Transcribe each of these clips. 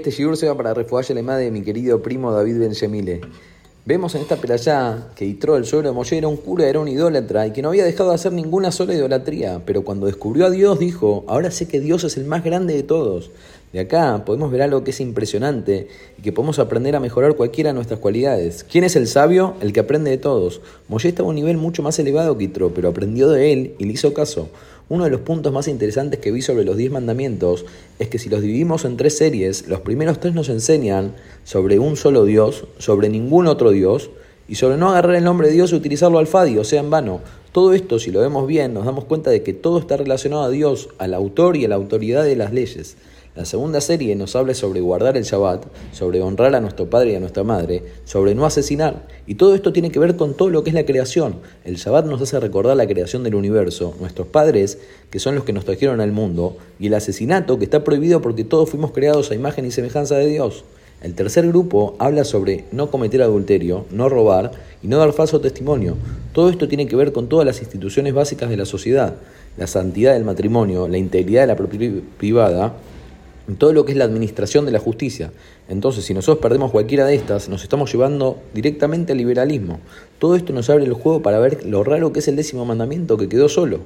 Este shiur se va para refugiar la de mi querido primo David Ben Shemile. Vemos en esta perallá que Yitro, el suegro de Moshe, era un cura, era un idólatra y que no había dejado de hacer ninguna sola idolatría. Pero cuando descubrió a Dios, dijo: Ahora sé que Dios es el más grande de todos. De acá podemos ver algo que es impresionante y que podemos aprender a mejorar cualquiera de nuestras cualidades. ¿Quién es el sabio? El que aprende de todos. Moshe estaba a un nivel mucho más elevado que Yitro, pero aprendió de él y le hizo caso. Uno de los puntos más interesantes que vi sobre los diez mandamientos es que si los dividimos en tres series, los primeros tres nos enseñan sobre un solo Dios, sobre ningún otro Dios, y sobre no agarrar el nombre de Dios y utilizarlo al fadi, o sea, en vano. Todo esto, si lo vemos bien, nos damos cuenta de que todo está relacionado a Dios, al autor y a la autoridad de las leyes. La segunda serie nos habla sobre guardar el Shabbat, sobre honrar a nuestro padre y a nuestra madre, sobre no asesinar. Y todo esto tiene que ver con todo lo que es la creación. El Shabbat nos hace recordar la creación del universo, nuestros padres, que son los que nos trajeron al mundo, y el asesinato, que está prohibido porque todos fuimos creados a imagen y semejanza de Dios. El tercer grupo habla sobre no cometer adulterio, no robar y no dar falso testimonio. Todo esto tiene que ver con todas las instituciones básicas de la sociedad, la santidad del matrimonio, la integridad de la propiedad privada, todo lo que es la administración de la justicia. Entonces, si nosotros perdemos cualquiera de estas, nos estamos llevando directamente al liberalismo. Todo esto nos abre el juego para ver lo raro que es el décimo mandamiento que quedó solo.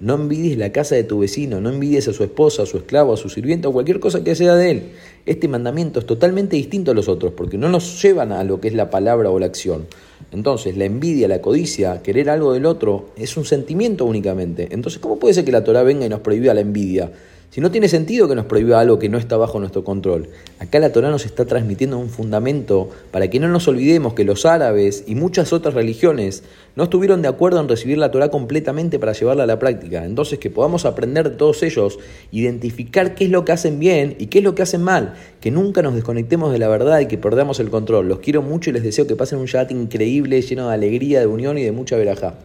No envidies la casa de tu vecino, no envidies a su esposa, a su esclavo, a su sirviente o cualquier cosa que sea de él. Este mandamiento es totalmente distinto a los otros porque no nos llevan a lo que es la palabra o la acción. Entonces, la envidia, la codicia, querer algo del otro, es un sentimiento únicamente. Entonces, ¿cómo puede ser que la Torah venga y nos prohíba la envidia? Si no tiene sentido que nos prohíba algo que no está bajo nuestro control. Acá la Torah nos está transmitiendo un fundamento para que no nos olvidemos que los árabes y muchas otras religiones no estuvieron de acuerdo en recibir la Torah completamente para llevarla a la práctica. Entonces que podamos aprender de todos ellos, identificar qué es lo que hacen bien y qué es lo que hacen mal, que nunca nos desconectemos de la verdad y que perdamos el control. Los quiero mucho y les deseo que pasen un Shabbat increíble, lleno de alegría, de unión y de mucha verajá.